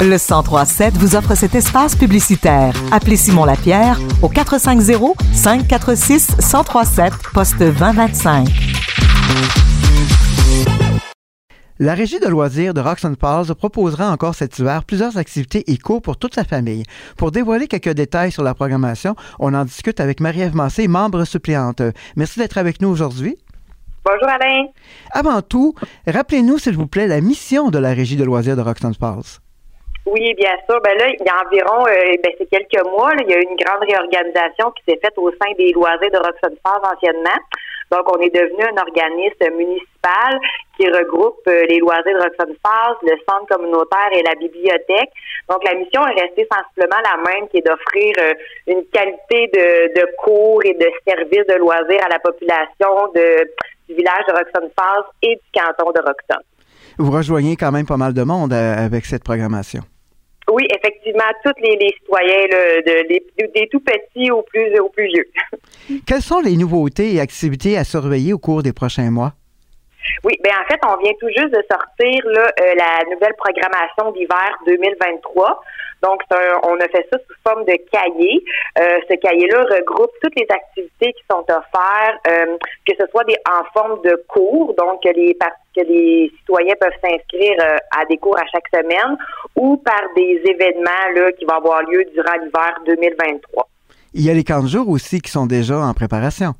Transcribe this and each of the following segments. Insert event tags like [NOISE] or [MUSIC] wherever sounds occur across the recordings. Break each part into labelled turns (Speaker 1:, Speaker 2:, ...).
Speaker 1: Le 1037 vous offre cet espace publicitaire. Appelez Simon Lapierre au 450 546 1037 poste 2025.
Speaker 2: La Régie de loisirs de Roxanne Falls proposera encore cet hiver plusieurs activités éco pour toute la famille. Pour dévoiler quelques détails sur la programmation, on en discute avec Marie-Ève Massé, membre suppléante. Merci d'être avec nous aujourd'hui.
Speaker 3: Bonjour Alain.
Speaker 2: Avant tout, rappelez-nous s'il vous plaît la mission de la Régie de loisirs de Roxanne Falls.
Speaker 3: Oui, bien sûr. Ben là, il y a environ, euh, ben c'est quelques mois, il y a eu une grande réorganisation qui s'est faite au sein des loisirs de Roxanne Falls anciennement. Donc, on est devenu un organisme municipal qui regroupe euh, les loisirs de Roxanne Falls, le centre communautaire et la bibliothèque. Donc, la mission est restée sensiblement la même, qui est d'offrir euh, une qualité de, de cours et de services de loisirs à la population de, du village de Roxanne Falls et du canton de Roxanne.
Speaker 2: Vous rejoignez quand même pas mal de monde euh, avec cette programmation.
Speaker 3: Oui, effectivement, tous les, les citoyens, là, de, des, des tout petits aux plus, aux plus vieux. [LAUGHS]
Speaker 2: Quelles sont les nouveautés et activités à surveiller au cours des prochains mois?
Speaker 3: Oui, ben en fait, on vient tout juste de sortir là, euh, la nouvelle programmation d'hiver 2023. Donc, on a fait ça sous forme de cahier. Euh, ce cahier-là regroupe toutes les activités qui sont offertes, euh, que ce soit en forme de cours, donc que les, par- que les citoyens peuvent s'inscrire euh, à des cours à chaque semaine, ou par des événements là, qui vont avoir lieu durant l'hiver 2023.
Speaker 2: Il y a les camps de jour aussi qui sont déjà en préparation.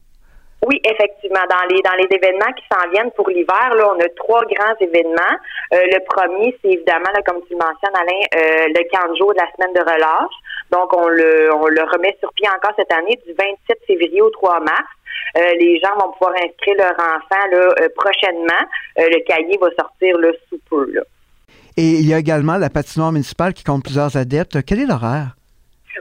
Speaker 3: Oui, effectivement. Dans les dans les événements qui s'en viennent pour l'hiver, là, on a trois grands événements. Euh, le premier, c'est évidemment, comme tu le mentionnes, Alain, euh, le camp de jour de la semaine de relâche. Donc, on le on le remet sur pied encore cette année du 27 février au 3 mars. Euh, les gens vont pouvoir inscrire leur enfant là, prochainement. Le cahier va sortir là, sous peu.
Speaker 2: Et il y a également la patinoire municipale qui compte plusieurs adeptes. Quel est l'horaire?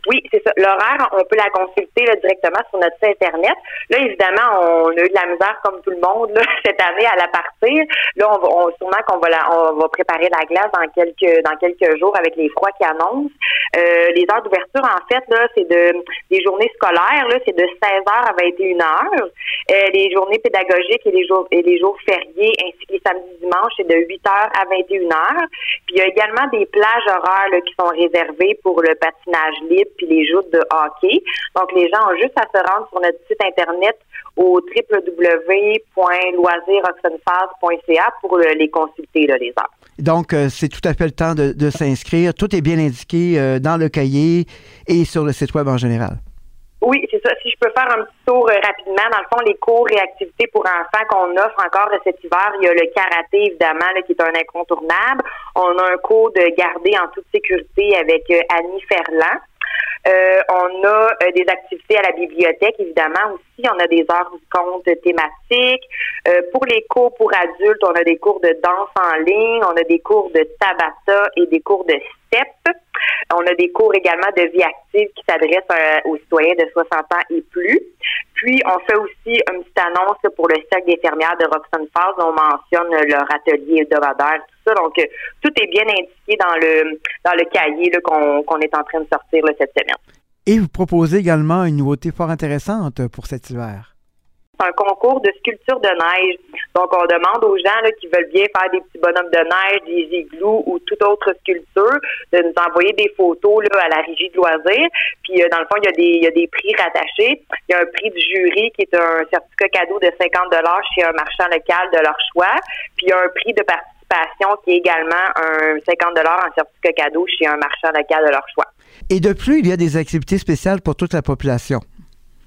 Speaker 3: Oui, c'est ça. L'horaire, on peut la consulter là, directement sur notre site Internet. Là, évidemment, on a eu de la misère comme tout le monde là, [LAUGHS] cette année à la partir. Là, on va on, sûrement qu'on va la, on va préparer la glace dans quelques dans quelques jours avec les froids qui annoncent. Euh, les heures d'ouverture, en fait, là, c'est de des journées scolaires, là, c'est de 16h à 21h. Euh, les journées pédagogiques et les jours et les jours fériés, ainsi que les samedis dimanches, c'est de 8h à 21h. Puis il y a également des plages horaires là, qui sont réservées pour le patinage libre puis les joutes de hockey. Donc les gens ont juste à se rendre sur notre site internet au www.loisiroxenphase.ca pour euh, les consulter là, les heures.
Speaker 2: Donc, euh, c'est tout à fait le temps de, de s'inscrire. Tout est bien indiqué euh, dans le cahier et sur le site web en général.
Speaker 3: Oui, c'est ça. Si je peux faire un petit tour euh, rapidement, dans le fond, les cours et activités pour enfants qu'on offre encore cet hiver, il y a le karaté, évidemment, là, qui est un incontournable. On a un cours de garder en toute sécurité avec euh, Annie Ferland. Euh, on a euh, des activités à la bibliothèque, évidemment, aussi. On a des heures du compte thématiques. Euh, pour les cours pour adultes, on a des cours de danse en ligne, on a des cours de tabata et des cours de step. On a des cours également de vie active qui s'adressent aux citoyens de 60 ans et plus. Puis, on fait aussi une petite annonce pour le cercle d'infirmières de Roxanne Falls. On mentionne leur atelier hebdomadaire, tout ça. Donc, euh, tout est bien indiqué dans le dans le cahier qu'on est en train de sortir cette semaine.
Speaker 2: Et vous proposez également une nouveauté fort intéressante pour cet hiver.
Speaker 3: C'est un concours de sculpture de neige. Donc, on demande aux gens là, qui veulent bien faire des petits bonhommes de neige, des igloos ou toute autre sculpture de nous envoyer des photos là, à la régie de loisirs. Puis, euh, dans le fond, il y, a des, il y a des prix rattachés. Il y a un prix du jury qui est un certificat cadeau de 50 chez un marchand local de leur choix. Puis, il y a un prix de participation qui est également un 50 en certificat cadeau chez un marchand local de leur choix.
Speaker 2: Et de plus, il y a des activités spéciales pour toute la population.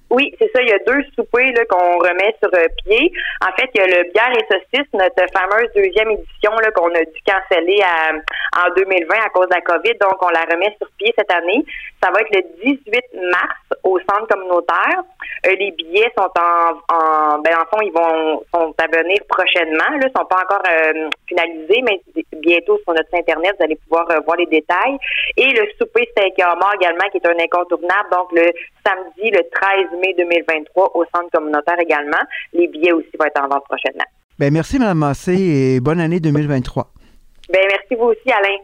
Speaker 3: Oui, c'est ça. Il y a deux soupers là, qu'on remet sur euh, pied. En fait, il y a le bière et saucisse, notre fameuse deuxième édition là, qu'on a dû canceller à- en 2020 à cause de la COVID. Donc, on la remet sur pied cette année. Ça va être le 18 mars centre communautaire. Euh, les billets sont en, en ben, en fond, ils vont sont à venir prochainement. Là, sont pas encore euh, finalisés, mais bientôt sur notre site internet, vous allez pouvoir euh, voir les détails. Et le souper steak et homard également, qui est un incontournable. Donc, le samedi, le 13 mai 2023, au centre communautaire également. Les billets aussi vont être en vente prochainement.
Speaker 2: Ben, merci, Mme Massé, et bonne année 2023.
Speaker 3: Ben, merci vous aussi, Alain.